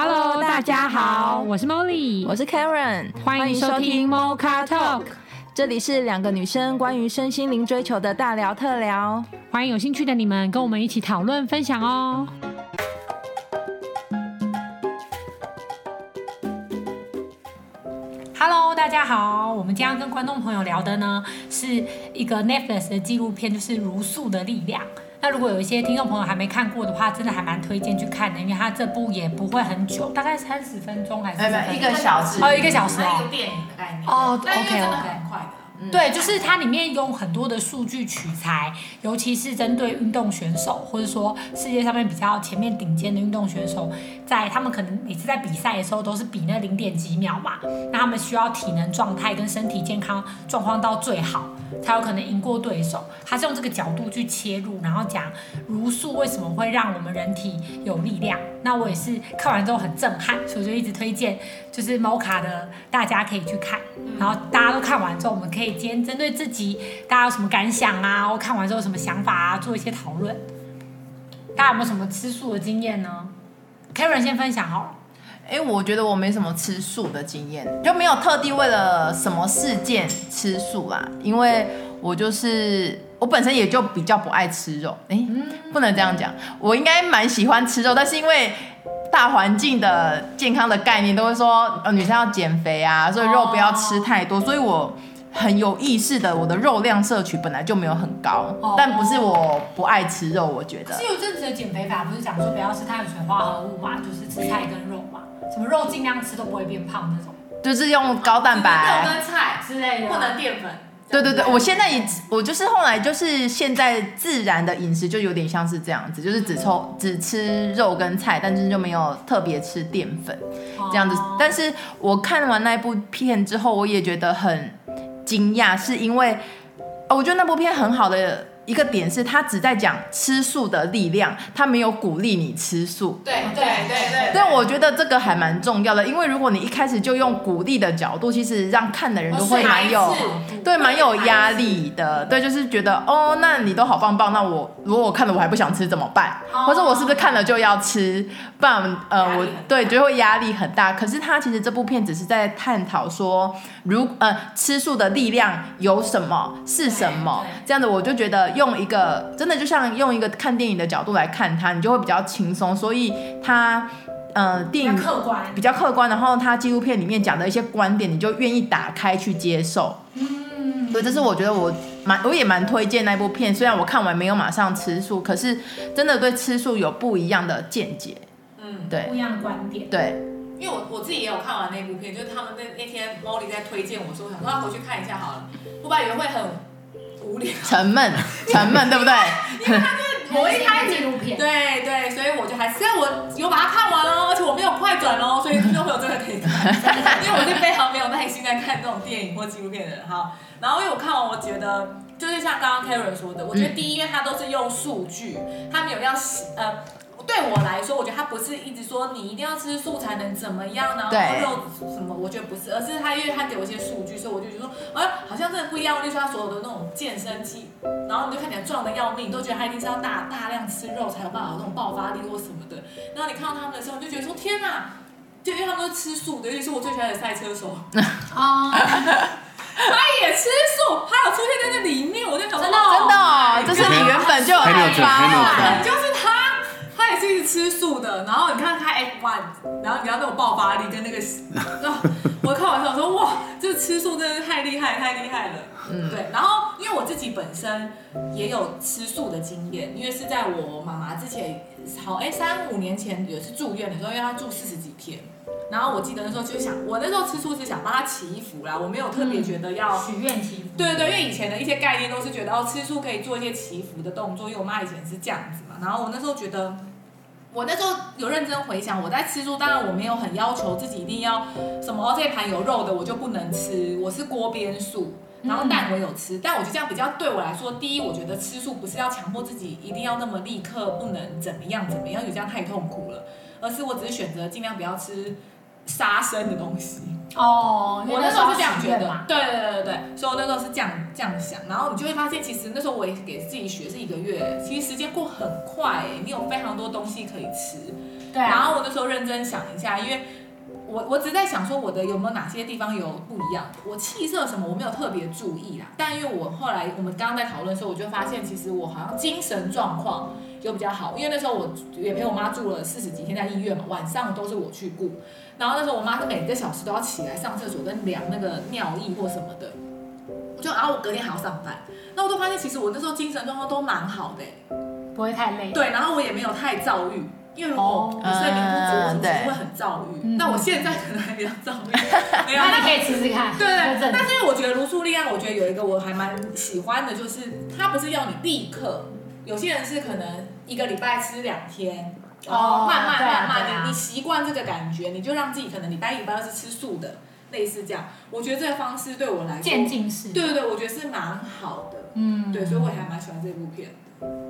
Hello，大家好，我是 Molly，我是 Karen，欢迎收听 Mocha Talk，这里是两个女生关于身心灵追求的大聊特聊，欢迎有兴趣的你们跟我们一起讨论分享哦。Hello，大家好，我们今天要跟观众朋友聊的呢是一个 Netflix 的纪录片，就是《如素的力量》。那如果有一些听众朋友还没看过的话，真的还蛮推荐去看的，因为它这部也不会很久，大概三十分钟还是？一个小时哦，一个小时哦。一个电影的概念哦，OK OK，很快的。嗯、对，就是它里面用很多的数据取材，尤其是针对运动选手，或者说世界上面比较前面顶尖的运动选手，在他们可能每次在比赛的时候都是比那零点几秒嘛，那他们需要体能状态跟身体健康状况到最好，才有可能赢过对手。他是用这个角度去切入，然后讲茹素为什么会让我们人体有力量。那我也是看完之后很震撼，所以我就一直推荐，就是 Mocha 的大家可以去看，然后大家都看完之后，我们可以。今天针对自己，大家有什么感想啊？或看完之后有什么想法啊？做一些讨论。大家有没有什么吃素的经验呢？Karen 先分享好了。哎、欸，我觉得我没什么吃素的经验，就没有特地为了什么事件吃素啦。因为我就是我本身也就比较不爱吃肉。哎、不能这样讲，我应该蛮喜欢吃肉，但是因为大环境的健康的概念都会说，呃，女生要减肥啊，所以肉不要吃太多，哦、所以我。很有意识的，我的肉量摄取本来就没有很高，哦、但不是我不爱吃肉，我觉得。是有阵子的减肥法，不是讲说不要吃碳水化合物嘛，就是吃菜跟肉嘛，什么肉尽量吃都不会变胖那种。就是用高蛋白。肉跟菜之类的，不能淀粉。对对对，我现在也我就是后来就是现在自然的饮食就有点像是这样子，就是只抽只吃肉跟菜，但是就没有特别吃淀粉这样子。哦、但是我看完那部片之后，我也觉得很。惊讶是因为，我觉得那部片很好的一个点是，他只在讲吃素的力量，他没有鼓励你吃素。对对对对。但我觉得这个还蛮重要的，因为如果你一开始就用鼓励的角度，其实让看的人都会蛮有，对，蛮有压力的。对，就是觉得哦，那你都好棒棒，那我如果我看了我还不想吃怎么办？或者我是不是看了就要吃？不然呃，我对就会压力很大。可是他其实这部片只是在探讨说，如呃吃素的力量有什么是什么这样的，我就觉得。用一个真的就像用一个看电影的角度来看它，你就会比较轻松。所以它，呃，电影客观比较客观，然后它纪录片里面讲的一些观点，你就愿意打开去接受。嗯，所以这是我觉得我蛮我也蛮推荐那部片。虽然我看完没有马上吃素，可是真的对吃素有不一样的见解。嗯，对，不一样的观点。对，因为我我自己也有看完那部片，就是他们那那天 Molly 在推荐我说，想说要回去看一下好了。我本来以为会很。无聊，沉闷，沉闷，对不对？因为他是我一开始纪录片，对对，所以我就还是，虽然我有把它看完哦，而且我没有快转哦，所以听众朋友真的可以看，因为我是非常没有耐心在看这种电影或纪录片的人哈。然后因为我看完，我觉得就是像刚刚 Karen 说的，我觉得第一，因为他都是用数据，他没有要呃。对我来说，我觉得他不是一直说你一定要吃素才能怎么样呢？然后肉什么，我觉得不是，而是他因为他给我一些数据，所以我就觉得说，哎，好像真的不一样。例如说他所有的那种健身器，然后你就看起来壮的要命，你都觉得他一定是要大大量吃肉才有办法有那种爆发力或什么的。然后你看到他们的时候，你就觉得说，天哪！就因为他们都是吃素的，尤其是我最喜欢的赛车手，啊，他也吃素，他有出现在那里面，我就想说，真的，真的，这是你原本就有开发，就是他。他也是一直吃素的，然后你看他 F1，然后你要那种爆发力跟那个，我开玩笑说哇，这吃素真的是太厉害，太厉害了。嗯，对。然后因为我自己本身也有吃素的经验，因为是在我妈妈之前，好哎三五年前也是住院的时候，因为她住四十几天，然后我记得那时候就想，我那时候吃素是想帮她祈福啦，我没有特别觉得要许愿祈福。对对，因为以前的一些概念都是觉得哦，吃素可以做一些祈福的动作，因为我妈以前是这样子嘛，然后我那时候觉得。我那时候有认真回想，我在吃素，当然我没有很要求自己一定要什么，哦，这一盘有肉的我就不能吃，我是锅边素，然后蛋我有吃，嗯、但我觉得这样比较对我来说，第一，我觉得吃素不是要强迫自己一定要那么立刻不能怎么样怎么样，有这样太痛苦了，而是我只是选择尽量不要吃。杀生的东西。哦，我那时候是这样觉得，对对对对对，所以我那时候是这样这样想，然后你就会发现，其实那时候我也给自己学是一个月，其实时间过很快，你有非常多东西可以吃，对啊。然后我那时候认真想一下，因为我我只在想说我的有没有哪些地方有不一样，我气色什么我没有特别注意啦。但因为我后来我们刚刚在讨论的时候，我就发现其实我好像精神状况就比较好，因为那时候我也陪我妈住了四十几天在医院嘛，晚上都是我去顾。然后那时候我妈是每个小时都要起来上厕所跟量那个尿液或什么的，我就然后我隔天还要上班，那我都发现其实我那时候精神状况都蛮好的，不会太累。对，然后我也没有太躁郁，因为如果我睡眠不足，我其实会很躁郁。那、嗯、我现在可能还比较躁郁，没有，那你可以试试看。对对，但是我觉得如素力量，我觉得有一个我还蛮喜欢的，就是它不是要你立刻，有些人是可能一个礼拜吃两天。哦，慢慢慢慢，你你习惯这个感觉，你就让自己可能礼拜一、礼拜二是吃素的，类似这样。我觉得这个方式对我来说，渐进式，对对对，我觉得是蛮好的。嗯，对，所以我还蛮喜欢这部片的。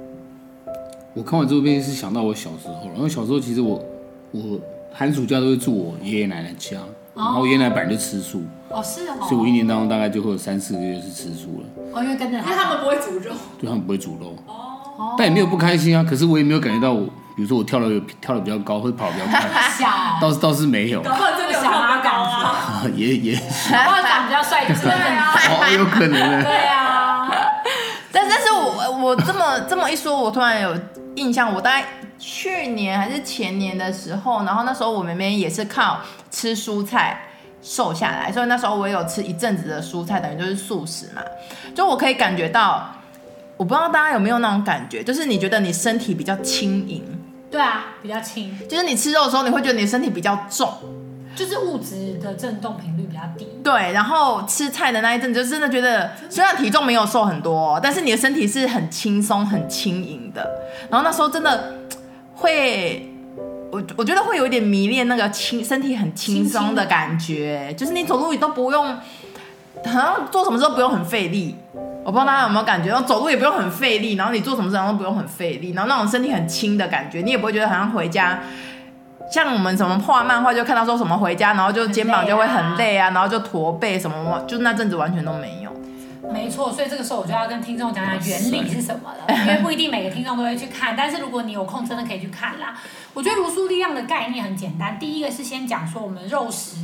我看完这部片是想到我小时候，然后小时候其实我我寒暑假都会住我爷爷奶奶家，然后爷爷奶奶本来就吃素。哦，是哦。所以我一年当中大概就会有三四个月是吃素了。哦，因为跟着他，因为他们不会煮肉。对，他们不会煮肉。哦。但也没有不开心啊，可是我也没有感觉到我。比如说我跳的跳的比较高，或者跑的比较快，倒是倒是没有。搞不好真的有小妈高啊！也也。搞不好长比较帅气。对啊。哦，有可能呢。对啊。我这么这么一说，我突然有印象，我大概去年还是前年的时候，然后那时候我妹妹也是靠吃蔬菜瘦下来，所以那时候我也有吃一阵子的蔬菜，等于就是素食嘛，就我可以感觉到，我不知道大家有没有那种感觉，就是你觉得你身体比较轻盈。对啊，比较轻，就是你吃肉的时候，你会觉得你的身体比较重，就是物质的震动频率比较低。对，然后吃菜的那一阵，就真的觉得虽然体重没有瘦很多，但是你的身体是很轻松、很轻盈的。然后那时候真的会，我我觉得会有一点迷恋那个轻身体很轻松的感觉，就是你走路你都不用，好像做什么事都不用很费力。我不知道大家有没有感觉，然后走路也不用很费力，然后你做什么事都不用很费力，然后那种身体很轻的感觉，你也不会觉得好像回家，像我们什么画漫画就看到说什么回家，然后就肩膀就会很累啊，然后就驼背什么，就那阵子完全都没有。没错，所以这个时候我就要跟听众讲讲原理是什么了，因为不一定每个听众都会去看，但是如果你有空，真的可以去看啦。我觉得茹素力量的概念很简单，第一个是先讲说我们肉食，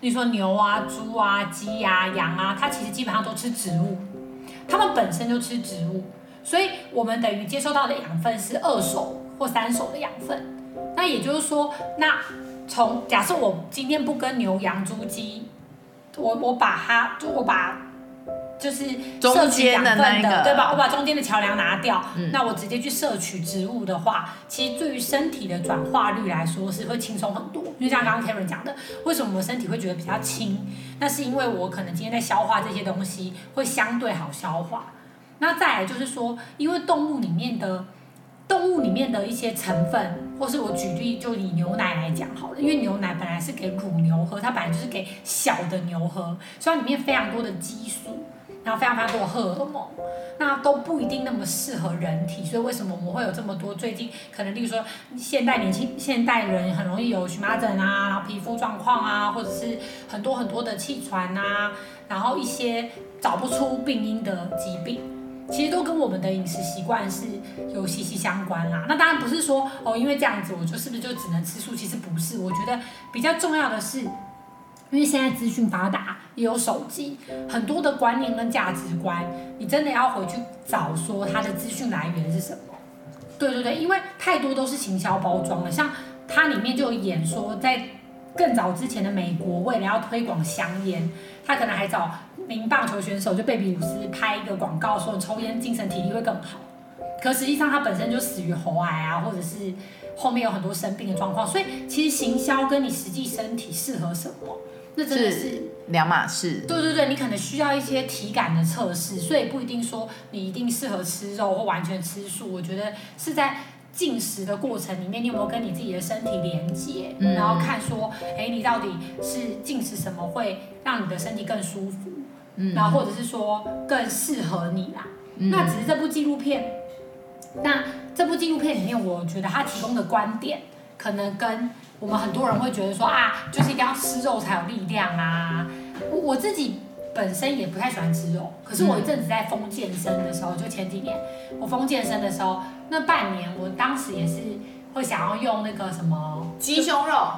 你说牛啊、猪啊、鸡啊、羊啊，它其实基本上都吃植物。它们本身就吃植物，所以我们等于接收到的养分是二手或三手的养分。那也就是说，那从假设我今天不跟牛羊猪鸡，我我把它就我把就是摄取养分的，中间的那个，对吧？我把中间的桥梁拿掉，嗯，那我直接去摄取植物的话，其实对于身体的转化率来说是会轻松很多。就像刚刚 Karen 讲的，为什么我身体会觉得比较轻？那是因为我可能今天在消化这些东西会相对好消化。那再来就是说，因为动物里面的动物里面的一些成分，或是我举例就以牛奶来讲好了，因为牛奶本来是给乳牛喝，它本来就是给小的牛喝，所以它里面非常多的激素。然后非常非常多的荷尔蒙，那都不一定那么适合人体，所以为什么我们会有这么多最近可能，例如说现代年轻现代人很容易有荨麻疹啊，然后皮肤状况啊，或者是很多很多的气喘啊，然后一些找不出病因的疾病，其实都跟我们的饮食习惯是有息息相关啦。那当然不是说哦，因为这样子我就是不是就只能吃素？其实不是，我觉得比较重要的是。因为现在资讯发达，也有手机，很多的观念跟价值观，你真的要回去找说它的资讯来源是什么？对对对，因为太多都是行销包装了，像它里面就有演说，在更早之前的美国，为了要推广香烟，他可能还找名棒球选手就贝比鲁斯拍一个广告，说抽烟精神体力会更好，可实际上他本身就死于喉癌啊，或者是后面有很多生病的状况，所以其实行销跟你实际身体适合什么？那真的是两码事。对对对，你可能需要一些体感的测试，所以不一定说你一定适合吃肉或完全吃素。我觉得是在进食的过程里面，你有没有跟你自己的身体连接，嗯、然后看说，哎，你到底是进食什么会让你的身体更舒服，嗯、然后或者是说更适合你啦。嗯、那只是这部纪录片，那这部纪录片里面，我觉得它提供的观点可能跟。我们很多人会觉得说啊，就是一定要吃肉才有力量啊。我我自己本身也不太喜欢吃肉，可是我一阵子在疯健身的时候，就前几年我疯健身的时候，那半年我当时也是会想要用那个什么鸡胸肉。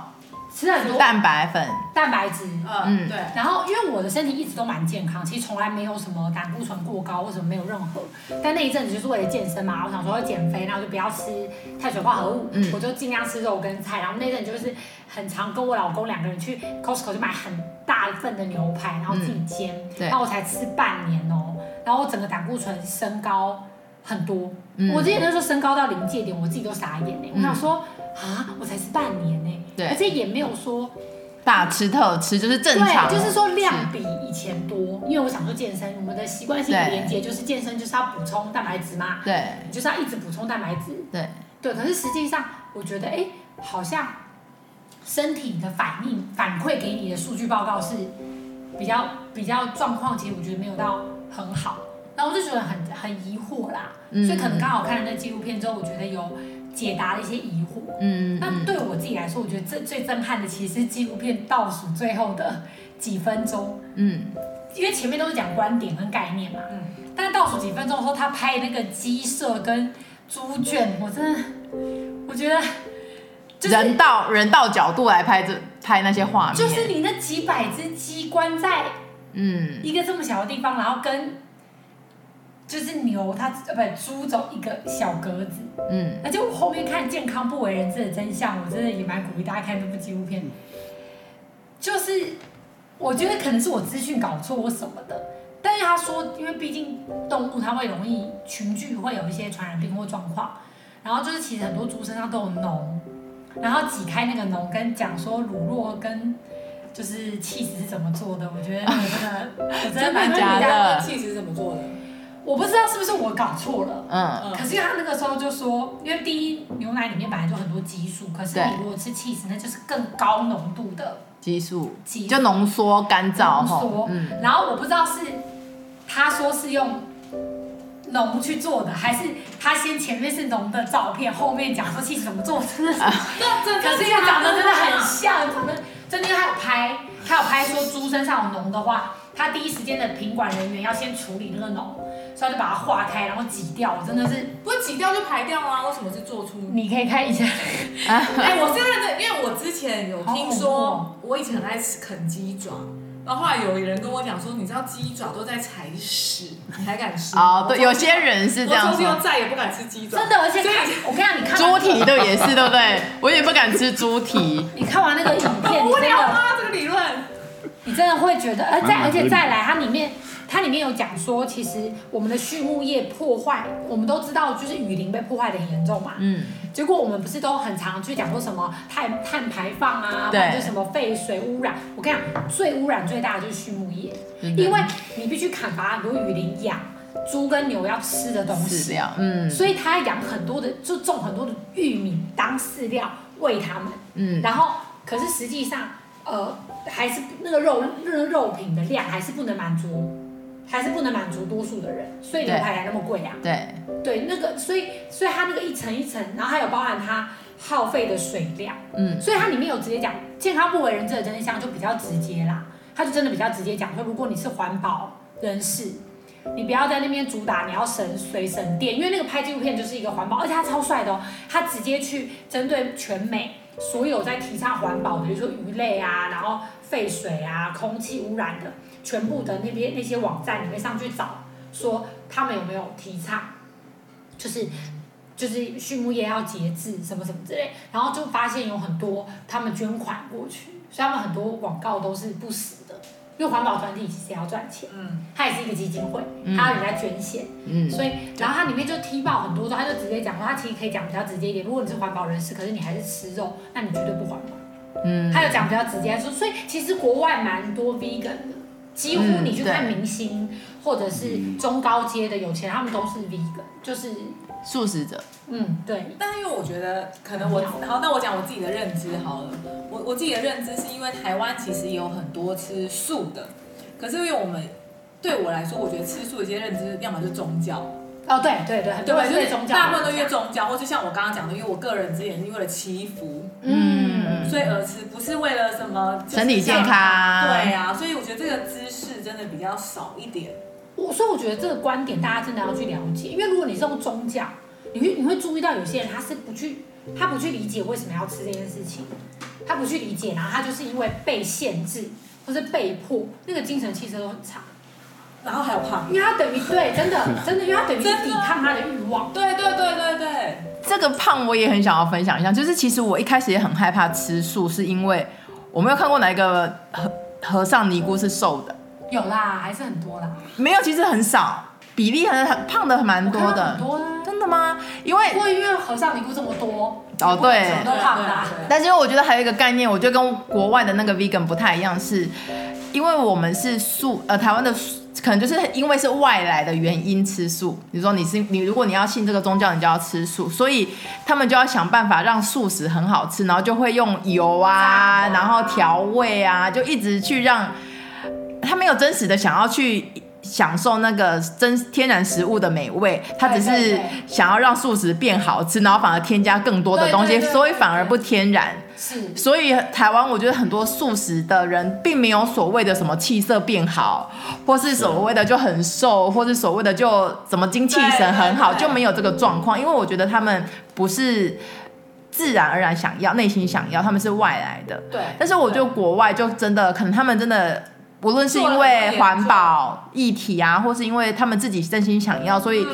吃很多蛋白粉、蛋白质，嗯，对。然后因为我的身体一直都蛮健康，其实从来没有什么胆固醇过高或什么没有任何。但那一阵子就是为了健身嘛，我想说要减肥，然后就不要吃碳水化合物，嗯、我就尽量吃肉跟菜。然后那阵就是很常跟我老公两个人去 Costco 就买很大份的牛排，然后自己煎，嗯、然后我才吃半年哦，然后我整个胆固醇升高很多。嗯、我之前那时候升高到临界点，我自己都傻眼呢。嗯、我想说啊，我才吃半年呢。对而且也没有说大吃特吃，就是正常，对，就是说量比以前多。因为我想说健身，我们的习惯性连接就是健身就是要补充蛋白质嘛，对，你就是要一直补充蛋白质，对，对。可是实际上，我觉得哎，好像身体的反应反馈给你的数据报告是比较比较状况，其实我觉得没有到很好。然后我就觉得很很疑惑啦，嗯、所以可能刚好看了那纪录片之后，我觉得有。解答了一些疑惑。嗯，那对我自己来说，我觉得最最震撼的其实是纪录片倒数最后的几分钟。嗯，因为前面都是讲观点跟概念嘛。嗯。但是倒数几分钟的时候，他拍那个鸡舍跟猪圈，我真的，我觉得，就是人道人道角度来拍这拍那些画面，就是你那几百只鸡关在嗯一个这么小的地方，然后跟。就是牛，它呃不猪走一个小格子，嗯，而且我后面看健康不为人知的真相，我真的也蛮鼓励大家看这部纪录片。就是我觉得可能是我资讯搞错或什么的，但是他说，因为毕竟动物它会容易群聚，会有一些传染病或状况，然后就是其实很多猪身上都有脓，然后挤开那个脓跟讲说乳酪跟就是起司是怎么做的，我觉得那个真的，我真的蛮假的，起司是怎么做的？我不知道是不是我搞错了，嗯，可是他那个时候就说，因为第一牛奶里面本来就很多激素，可是你如果吃 cheese，，那就是更高浓度的激素，就浓缩干燥，浓缩，嗯，然后我不知道是他说是用浓去做的，还是他先前面是浓的照片，后面讲说起司怎么做，真的，可是因为长得真的很像，真的，真的他有拍，他有拍说猪身上有脓的话，他第一时间的品管人员要先处理那个脓。所以就把它化开，然后挤掉，真的是不是挤掉就排掉啊？为什么是做出？你可以看一下。哎，我是认真，因为我之前有听说，我以前很爱吃啃鸡爪，然后后来有人跟我讲说，你知道鸡爪都在踩屎，你还敢吃？哦，对，有些人是这样。我从今再也不敢吃鸡爪。真的，而且我跟你讲，你看猪蹄的也是，对不对？我也不敢吃猪蹄。你看完那个影片，无聊吗？这个理论，你真的会觉得，而再而且再来，它里面。它里面有讲说，其实我们的畜牧业破坏，我们都知道，就是雨林被破坏的很严重嘛。嗯。结果我们不是都很常去讲说什么碳碳排放啊，或者什么废水污染。我跟你讲，最污染最大的就是畜牧业，嗯、因为你必须砍伐很多雨林养猪跟牛要吃的东西。嗯。所以他养很多的，就种很多的玉米当饲料喂它们。嗯。然后，可是实际上，呃，还是那个肉那个肉品的量还是不能满足。还是不能满足多数的人，所以牛排才那么贵啊。对对，那个，所以所以它那个一层一层，然后还有包含它耗费的水量，嗯，所以它里面有直接讲健康不为人知的真相，就比较直接啦。它就真的比较直接讲说，如果你是环保人士，你不要在那边主打你要省水省电，因为那个拍纪录片就是一个环保，而且他超帅的哦，他直接去针对全美所有在提倡环保的，比如说鱼类啊，然后废水啊，空气污染的。全部的那边那些网站，你会上去找，说他们有没有提倡，就是就是畜牧业要节制什么什么之类，然后就发现有很多他们捐款过去，所以他们很多广告都是不死的，因为环保团体其实也要赚钱，嗯，它也是一个基金会，它有人在捐献，嗯，所以然后它里面就踢爆很多，他就直接讲说，他其实可以讲比较直接一点，如果你是环保人士，可是你还是吃肉，那你绝对不环保，嗯，他有讲比较直接说，所以其实国外蛮多 vegan 的。几乎你去看明星，嗯、或者是中高阶的有钱人，他们都是 vegan，就是素食者。嗯，对。但是因为我觉得，可能我好，那我讲我自己的认知好了。我我自己的认知是因为台湾其实也有很多吃素的，可是因为我们对我来说，我觉得吃素的一些认知，要么就是宗教。哦，对对对，对，就是宗教，大部分都因为宗教，或就像我刚刚讲的，因为我个人之前是为了祈福。嗯。所以而吃不是为了什么身体健康，对啊，所以我觉得这个知识真的比较少一点。我所以我觉得这个观点大家真的要去了解，因为如果你是用宗教，你会你会注意到有些人他是不去他不去理解为什么要吃这件事情，他不去理解，然后他就是因为被限制或是被迫，那个精神气色都很差，然后还有胖，因为他等于对，真的 真的，因为他等于抵抗他的欲望。对对对对对，这个胖我也很想要分享一下，就是其实我一开始也很害怕吃素，是因为我没有看过哪一个和和尚尼姑是瘦的。有啦，还是很多啦。没有，其实很少，比例很很胖的蛮多的。很多啊。真的吗？因为因为和尚尼姑这么多哦，对，都胖的。但是因为我觉得还有一个概念，我觉得跟国外的那个 vegan 不太一样，是因为我们是素，呃，台湾的可能就是因为是外来的原因吃素。你说你是你，如果你要信这个宗教，你就要吃素，所以他们就要想办法让素食很好吃，然后就会用油啊，然后调味啊，就一直去让。他没有真实的想要去享受那个真天然食物的美味，他只是想要让素食变好吃，然后反而添加更多的东西，所以反而不天然。是，所以台湾我觉得很多素食的人并没有所谓的什么气色变好，或是所谓的就很瘦，或是所谓的就怎么精气神很好，就没有这个状况。因为我觉得他们不是自然而然想要，内心想要，他们是外来的。对。但是我觉得国外就真的可能他们真的。无论是因为环保议题啊，或是因为他们自己真心想要，所以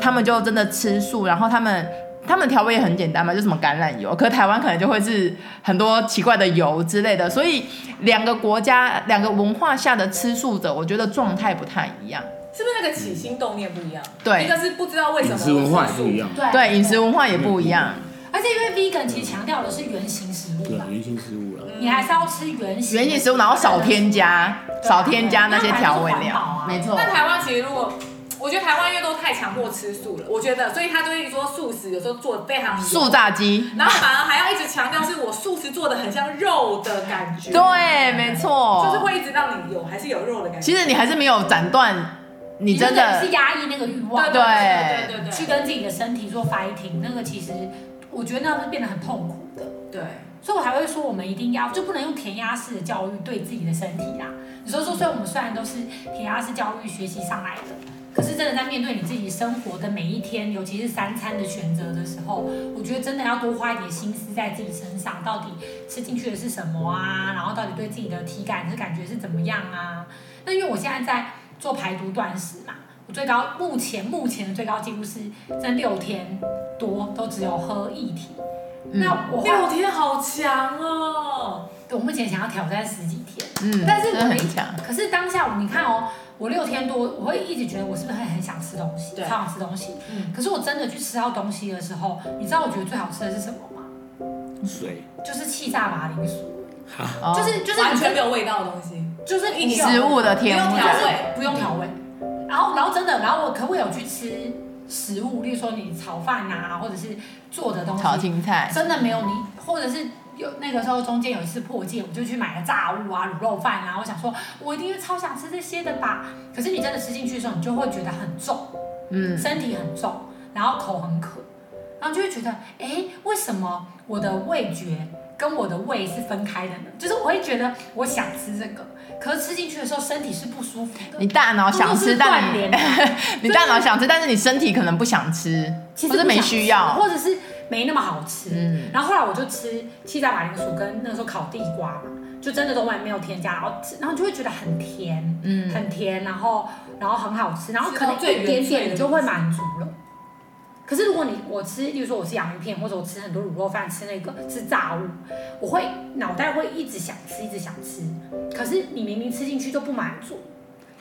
他们就真的吃素。然后他们他们调味也很简单嘛，就什么橄榄油。可是台湾可能就会是很多奇怪的油之类的。所以两个国家、两个文化下的吃素者，我觉得状态不太一样。是不是那个起心动念不一样？对，一个是不知道为什么。饮食文化也不一样。对，饮食文化也不一样。而且因为 vegan 其实强调的是原型食物。对，原型食物了。你还是要吃原型原型食物，然后少添加，少添加那些调味料。没错。那台湾其实如果，我觉得台湾因为都太强迫吃素了，我觉得，所以他就会说素食有时候做的非常素炸鸡，然后反而还要一直强调是我素食做的很像肉的感觉。对，没错。就是会一直让你有还是有肉的感觉。其实你还是没有斩断，你真的是压抑那个欲望，对对对对，去跟自己的身体做 fighting，那个其实。我觉得那样是变得很痛苦的，对，所以我才会说，我们一定要就不能用填鸭式的教育对自己的身体啦。你说说，虽然我们虽然都是填鸭式教育学习上来的，可是真的在面对你自己生活的每一天，尤其是三餐的选择的时候，我觉得真的要多花一点心思在自己身上，到底吃进去的是什么啊？然后到底对自己的体感是感觉是怎么样啊？那因为我现在在做排毒断食嘛。我最高目前目前的最高记录是在六天多都只有喝液体，嗯、那我六天好强哦！我目前想要挑战十几天，嗯，但是我没强。可是当下你看哦，我六天多，我会一直觉得我是不是很很想吃东西，超想吃东西。嗯，可是我真的去吃到东西的时候，你知道我觉得最好吃的是什么吗？水，就是气炸马铃薯，哈就是就是完全没有味道的东西，就是食物的甜味，不用调味。然后，然后真的，然后我可不可以有去吃食物？例如说你炒饭啊，或者是做的东西，炒青菜，真的没有你，或者是有那个时候中间有一次破戒，我就去买了炸物啊、卤肉饭啊。我想说，我一定会超想吃这些的吧？可是你真的吃进去的时候，你就会觉得很重，嗯，身体很重，然后口很渴，然后就会觉得，哎，为什么我的味觉跟我的胃是分开的呢？就是我会觉得我想吃这个。可是吃进去的时候，身体是不舒服的。你大脑想吃，但你 你大脑想吃，但是你身体可能不想吃，其实没需要，或者是没那么好吃。嗯。然后后来我就吃七炸马铃薯跟那个时候烤地瓜嘛，就真的都完全没有添加，然后吃，然后就会觉得很甜，嗯，很甜，然后然后很好吃，然后可能一点点你就会满足了。可是如果你我吃，例如说我吃洋芋片，或者我吃很多卤肉饭，吃那个吃炸物，我会脑袋会一直想吃，一直想吃。可是你明明吃进去就不满足，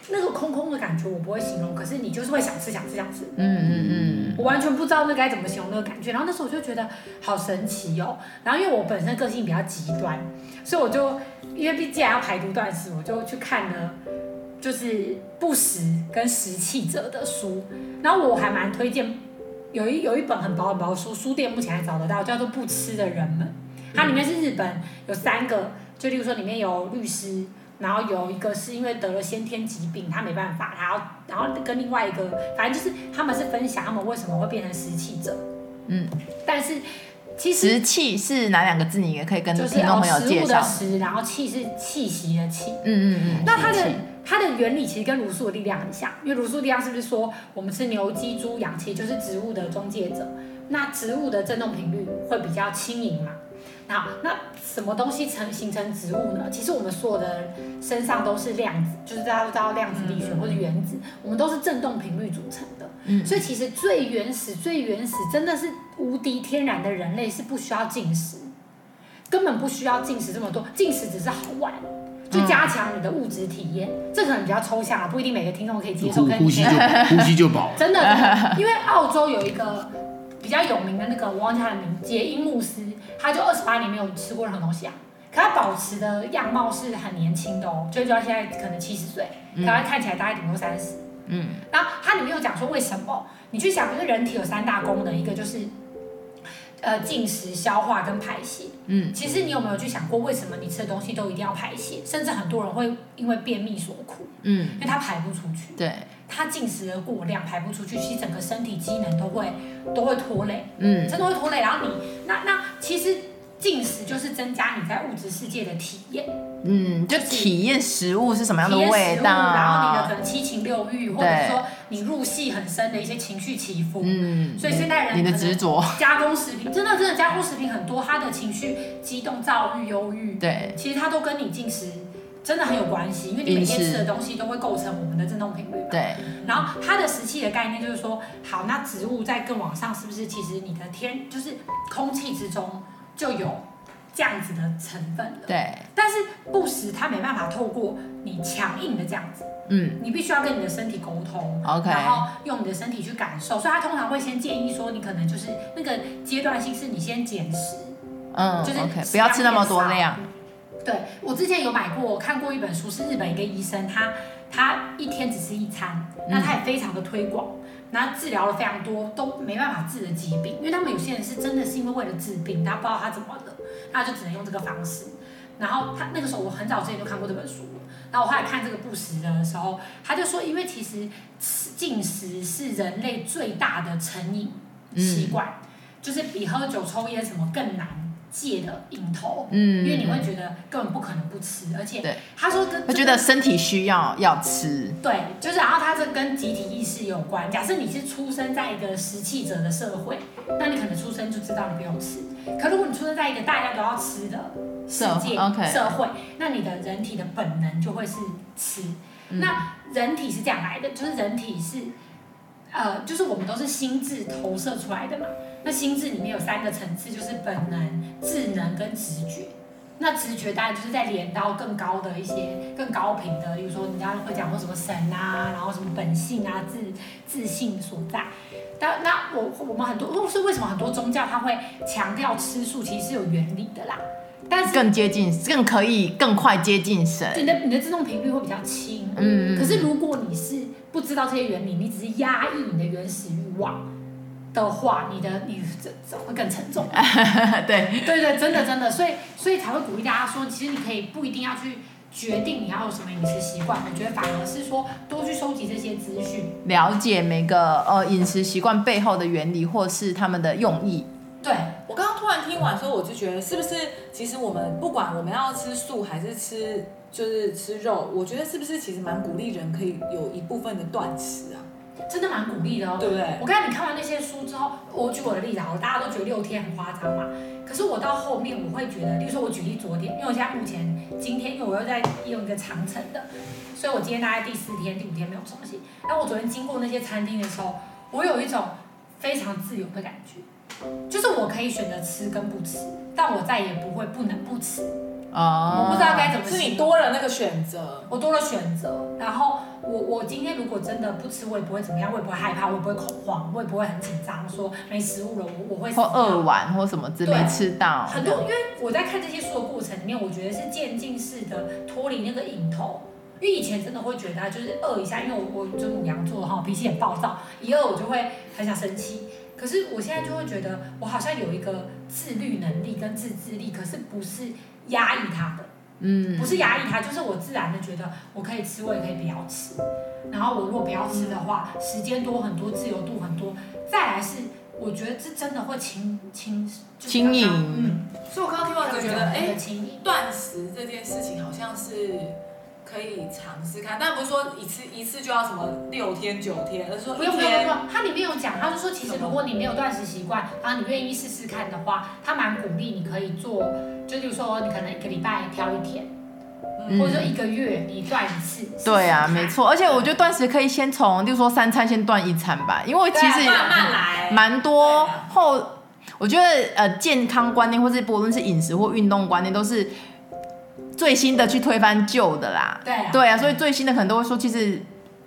那个空空的感觉我不会形容，可是你就是会想吃，想吃，想吃。嗯嗯嗯。我完全不知道那该怎么形容那个感觉。然后那时候我就觉得好神奇哦。然后因为我本身个性比较极端，所以我就因为既然要排毒断食，我就去看了就是不食跟食气者的书。然后我还蛮推荐。有一有一本很薄很薄的书，书店目前还找得到，叫做《不吃的人们》。它里面是日本有三个，就例如说里面有律师，然后有一个是因为得了先天疾病，他没办法，然后然后跟另外一个，反正就是他们是分享他们为什么会变成食气者。嗯，但是其实食气是哪两个字？你也可以跟听众朋友介绍。食物的食，然后气是气息的气。嗯嗯嗯。那它的。它的原理其实跟茹素的力量很像，因为茹素力量是不是说我们吃牛、鸡、猪、羊，其实就是植物的中介者？那植物的振动频率会比较轻盈嘛。好，那什么东西成形成植物呢？其实我们所有的身上都是量子，就是大家都知道量子力学或者原子，我们都是振动频率组成的。嗯，所以其实最原始、最原始，真的是无敌天然的人类是不需要进食，根本不需要进食这么多，进食只是好玩，就加强你的物质体验。嗯、这可能比较抽象啊，不一定每个听众可以接受。呼吸就 呼吸就饱。真的，真的，因为澳洲有一个比较有名的那个，我忘记他的名，杰因牧斯。他就二十八年没有吃过任何东西啊，可他保持的样貌是很年轻的哦，就到现在可能七十岁，可他看起来大概顶多三十。嗯，然后他里面有讲说为什么？你去想，因为人体有三大功能，一个就是呃进食、消化跟排泄。嗯，其实你有没有去想过，为什么你吃的东西都一定要排泄？甚至很多人会因为便秘所苦。嗯，因为他排不出去。对，他进食的过量排不出去，其实整个身体机能都会都会拖累。嗯，真的会拖累。然后你那那其实。进食就是增加你在物质世界的体验，嗯，就体验食物是什么样的味道，然后你的可能七情六欲，或者说你入戏很深的一些情绪起伏，嗯，所以现代人你的执着 加工食品，真的真的加工食品很多，他的情绪激动、躁郁、忧郁，对，其实他都跟你进食真的很有关系，因为你每天吃的东西都会构成我们的振动频率嘛，对，然后它的食气的概念就是说，好，那植物在更往上，是不是其实你的天就是空气之中。就有这样子的成分了。对，但是不食它没办法透过你强硬的这样子，嗯，你必须要跟你的身体沟通，OK，然后用你的身体去感受。所以他通常会先建议说，你可能就是那个阶段性是你先减食，嗯，就是 okay, 不要吃那么多量。对，我之前有买过，我看过一本书，是日本一个医生，他他一天只吃一餐，那他也非常的推广。嗯然后治疗了非常多都没办法治的疾病，因为他们有些人是真的是因为为了治病，他不知道他怎么了，他就只能用这个方式。然后他那个时候我很早之前就看过这本书，然后我后来看这个不食的时候，他就说，因为其实吃进食是人类最大的成瘾习惯，嗯、就是比喝酒抽烟什么更难。戒的瘾头，嗯，因为你会觉得根本不可能不吃，而且他说这，他觉得身体需要要吃，对，就是然后他这跟集体意识有关。假设你是出生在一个食气者的社会，那你可能出生就知道你不用吃。可如果你出生在一个大家都要吃的世界社会，那你的人体的本能就会是吃。那人体是这样来的，就是人体是，呃，就是我们都是心智投射出来的嘛。那心智里面有三个层次，就是本能、智能跟直觉。那直觉当然就是在连到更高的一些、更高频的，比如说人家会讲过什么神啊，然后什么本性啊、自自信所在。但那我我们很多，是为什么很多宗教它会强调吃素，其实是有原理的啦。但是更接近，更可以更快接近神。你的你的自动频率会比较轻。嗯。可是如果你是不知道这些原理，你只是压抑你的原始欲望。的话，你的你这这会更沉重。对对对，真的真的，所以所以才会鼓励大家说，其实你可以不一定要去决定你要有什么饮食习惯，我觉得反而是说多去收集这些资讯，了解每个呃饮食习惯背后的原理或是他们的用意。对，我刚刚突然听完之后，我就觉得是不是其实我们不管我们要吃素还是吃就是吃肉，我觉得是不是其实蛮鼓励人可以有一部分的断食啊？真的蛮鼓励的哦，对不对？我刚才你看完那些书之后，我举我的例子好了，大家都觉得六天很夸张嘛。可是我到后面我会觉得，例如说我举例昨天，因为我现在目前今天，因为我又在用一个长程的，所以我今天大概第四天、第五天没有东西。那我昨天经过那些餐厅的时候，我有一种非常自由的感觉，就是我可以选择吃跟不吃，但我再也不会不能不吃。哦，我不知道该怎么。是你多了那个选择，我多了选择，然后。我我今天如果真的不吃，我也不会怎么样，我也不会害怕，我也不会恐慌，我也不会很紧张，说没食物了，我我会或饿完或什么之类没吃到。很多，因为我在看这些书的过程里面，我觉得是渐进式的脱离那个瘾头。因为以前真的会觉得就是饿一下，因为我我就牡羊座哈，脾气很暴躁，一饿我就会很想生气。可是我现在就会觉得，我好像有一个自律能力跟自制力，可是不是压抑它的。嗯，不是压抑它，就是我自然的觉得我可以吃，我也可以不要吃。然后我如果不要吃的话，时间多很多，自由度很多。再来是，我觉得这真的会轻轻轻盈。嗯，所以我刚刚听完就觉得，哎，断食这件事情好像是可以尝试看，但不是说一次一次就要什么六天九天，而是说不用不用不用。他里面有讲，他就说其实如果你没有断食习惯，然后你愿意试试看的话，他蛮鼓励你可以做，就比如说你可能一个礼拜挑一天，嗯、或者说一个月你断一次。对啊，没错。而且我觉得断食可以先从，例如说三餐先断一餐吧，因为其实慢慢来，蛮多后，我觉得呃健康观念，或是不论是饮食或运动观念，都是。最新的去推翻旧的啦，对啊，对啊，所以最新的可能都会说，其实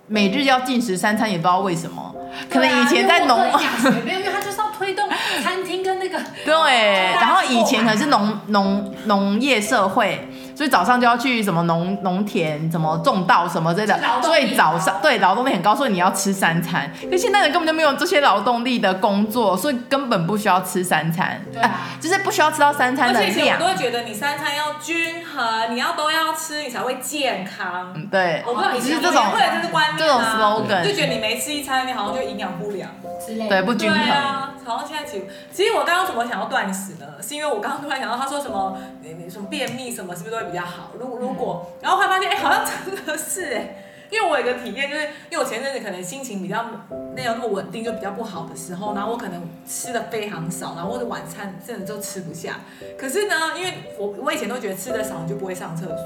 每日要进食三餐，也不知道为什么，啊、可能以前在农，没有，因为他就是要推动餐厅跟那个，对，然后以前可能是农农农业社会。所以早上就要去什么农农田，什么种稻什么之类的，所以早上对劳动力很高，所以你要吃三餐。可现在人根本就没有这些劳动力的工作，所以根本不需要吃三餐，对啊，啊，就是不需要吃到三餐的量。而且我都会觉得你三餐要均衡，你要都要吃，你才会健康。对，我不知道你是这种这种 slogan，就觉得你没吃一餐，你好像就营养不良之类的，对，不均衡。对啊，好像现在其实，其实我刚刚怎么想要断食呢？是因为我刚刚突然想到，他说什么，你你什么便秘什么，是不是都会比较好？如果如果，然后会发现，哎，好像真的是哎，因为我有一个体验，就是因为我前阵子可能心情比较没有那么稳定，就比较不好的时候，然后我可能吃的非常少，然后我的晚餐真的就吃不下。可是呢，因为我我以前都觉得吃的少你就不会上厕所。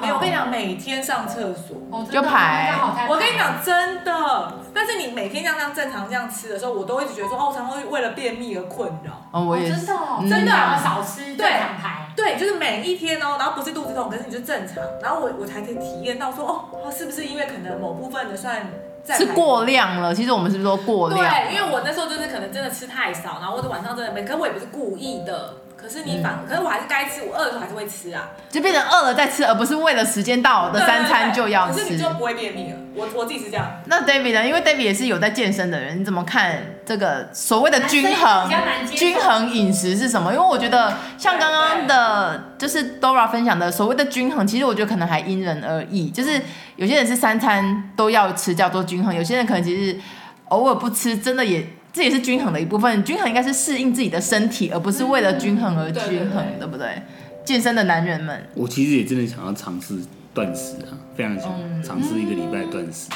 没有，我跟你讲，每天上厕所就排。我跟你讲，真的。但是你每天这样这样正常这样吃的时候，我都会一直觉得说，哦，常常会为了便秘而困扰。哦，我也是。真的，真的少吃，对，排。对，就是每一天哦，然后不是肚子痛，可是你就正常，然后我我才可以体验到说，哦，是不是因为可能某部分的算是过量了？其实我们是不是说过量？对，因为我那时候就是可能真的吃太少，然后或者晚上真的没，可我也不是故意的。可是你反，可是我还是该吃，我饿的时候还是会吃啊，就变成饿了再吃，而不是为了时间到的三餐就要吃。可是你就不会便秘了，我我自己是这样。那 David 呢？因为 David 也是有在健身的人，你怎么看这个所谓的均衡？均衡饮食是什么？因为我觉得像刚刚的，就是 Dora 分享的所谓的均衡，其实我觉得可能还因人而异。就是有些人是三餐都要吃，叫做均衡；有些人可能其实偶尔不吃，真的也。这也是均衡的一部分，均衡应该是适应自己的身体，而不是为了均衡而均衡，嗯、对，对，对，对不对？健身的男人们，我其实也真的想要尝试断食啊，非常想尝试一个礼拜断食。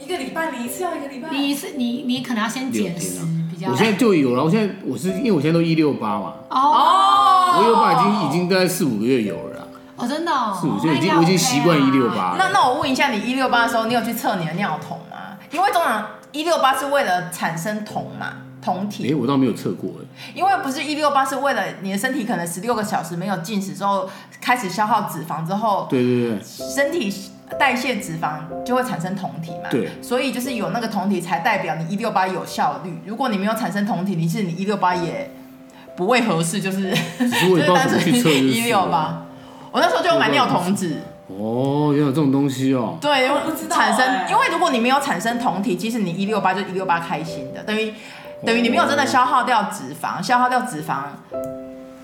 一个礼拜你一次要一个礼拜？你一次你你可能要先减食，比较。我现在就有了，我现在我是因为我现在都一六八嘛。哦。我一六八已经已经大概四五个月有了啦。哦，真的、哦。四五个月已经我已经习惯一六八。那那我问一下，你一六八的时候，你有去测你的尿桶吗？因为通常。一六八是为了产生酮嘛，酮体。哎，我倒没有测过哎。因为不是一六八是为了你的身体可能十六个小时没有进食之后，开始消耗脂肪之后，对对对，身体代谢脂肪就会产生酮体嘛。对。所以就是有那个酮体才代表你一六八有效率。如果你没有产生酮体，你是你一六八也不为合适，就是 就是单纯一六八。我那时候就有买尿酮纸。哦，原来有这种东西哦。对，因为产生，因为如果你没有产生酮体，即使你一六八就一六八开心的，等于等于你没有真的消耗掉脂肪，消耗掉脂肪，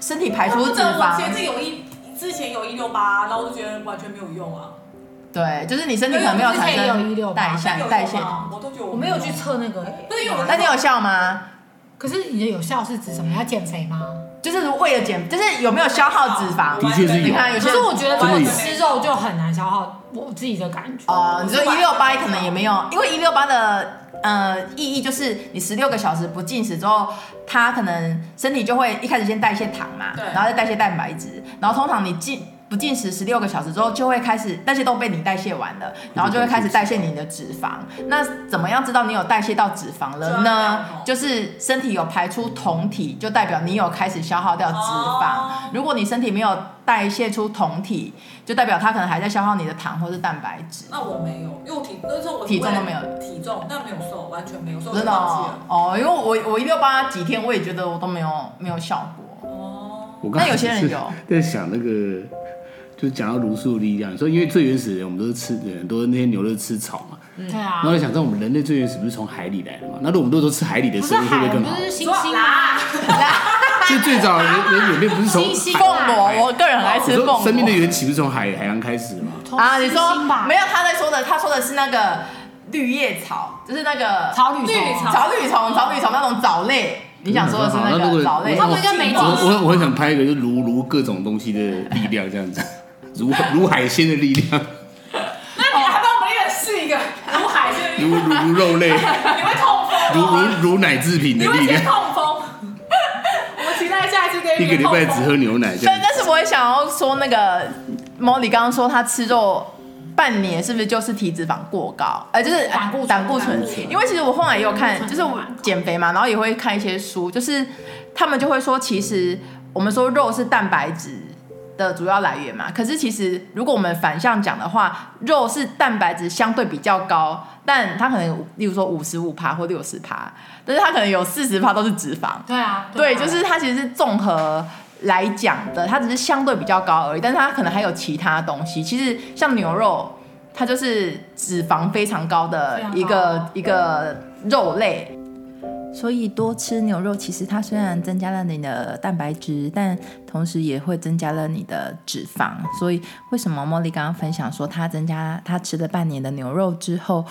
身体排出脂肪。前有一之前有一六八，然后我就觉得完全没有用啊。对，就是你身体可能没有产生代谢代谢。我都觉得我没有去测那个，那你有效吗？可是你的有效是指什么？要减肥吗？就是为了减，就是有没有消耗脂肪？的确是有。你看，有些，可是我觉得如果吃肉就很难消耗，我自己的感觉。哦，你说一六八可能也没有，因为一六八的呃意义就是你十六个小时不进食之后，它可能身体就会一开始先代谢糖嘛，然后再代谢蛋白质，然后通常你进。不进食十六个小时之后，就会开始那些都被你代谢完了，然后就会开始代谢你的脂肪。那怎么样知道你有代谢到脂肪了呢？就是身体有排出酮体，就代表你有开始消耗掉脂肪。如果你身体没有代谢出酮体，就代表它可能还在消耗你的糖或是蛋白质。那我没有，因为我体那时候我体重都没有，体重但没有瘦，完全没有瘦。真的哦，哦，因为我我一六八几天，我也觉得我都没有没有效果。哦，那有些人有在想那个。就讲到茹素力量，所以因为最原始的人，我们都是吃很多那些牛都是吃草嘛。对啊。然后想，在我们人类最原始不是从海里来的嘛？那如果我们都都吃海里的食物，会不会更好？不是星星啊！就最早人人演变不是从凤螺，我个人很爱吃凤螺。生命的缘起不是从海海洋开始的吗？啊，你说没有？他在说的，他说的是那个绿叶草，就是那个草履虫、草履虫、草履虫那种藻类。你想说的是那个藻类？我我我很想拍一个，就如如各种东西的力量这样子。如 如海鲜的力量。那你还帮我们也试一个如海鲜如如肉类。你会痛风如如如奶制品的力量。痛风。我期待下一次可以一个礼拜只喝牛奶对但是我也想要说那个 molly 刚刚说他吃肉半年是不是就是体脂肪过高？哎就是胆固胆固醇因为其实我后来也有看就是减肥嘛然后也会看一些书就是他们就会说其实我们说肉是蛋白质的主要来源嘛，可是其实如果我们反向讲的话，肉是蛋白质相对比较高，但它可能例如说五十五趴或六十趴，但是它可能有四十趴都是脂肪。对啊，对，就是它其实是综合来讲的，它只是相对比较高而已，但是它可能还有其他东西。其实像牛肉，它就是脂肪非常高的一个一个肉类。所以多吃牛肉，其实它虽然增加了你的蛋白质，但同时也会增加了你的脂肪。所以为什么茉莉刚刚分享说她增加，她吃了半年的牛肉之后，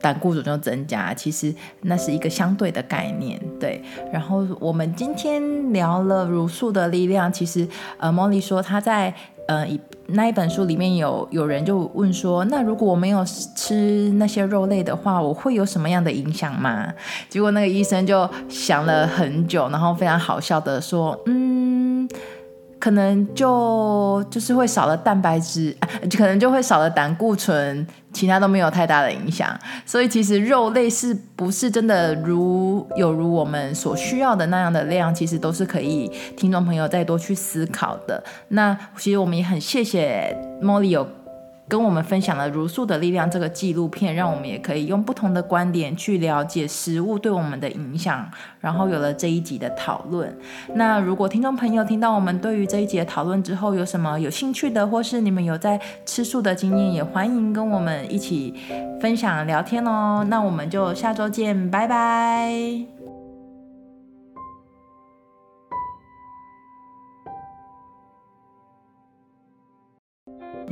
胆固醇就增加？其实那是一个相对的概念，对。然后我们今天聊了乳素的力量，其实呃，茉莉说她在。呃，一那一本书里面有有人就问说，那如果我没有吃那些肉类的话，我会有什么样的影响吗？结果那个医生就想了很久，然后非常好笑的说，嗯。可能就就是会少了蛋白质，可能就会少了胆固醇，其他都没有太大的影响。所以其实肉类是不是真的如有如我们所需要的那样的量，其实都是可以听众朋友再多去思考的。那其实我们也很谢谢 Molly 有。跟我们分享了《茹素的力量》这个纪录片，让我们也可以用不同的观点去了解食物对我们的影响，然后有了这一集的讨论。那如果听众朋友听到我们对于这一集的讨论之后，有什么有兴趣的，或是你们有在吃素的经验，也欢迎跟我们一起分享聊天哦。那我们就下周见，拜拜。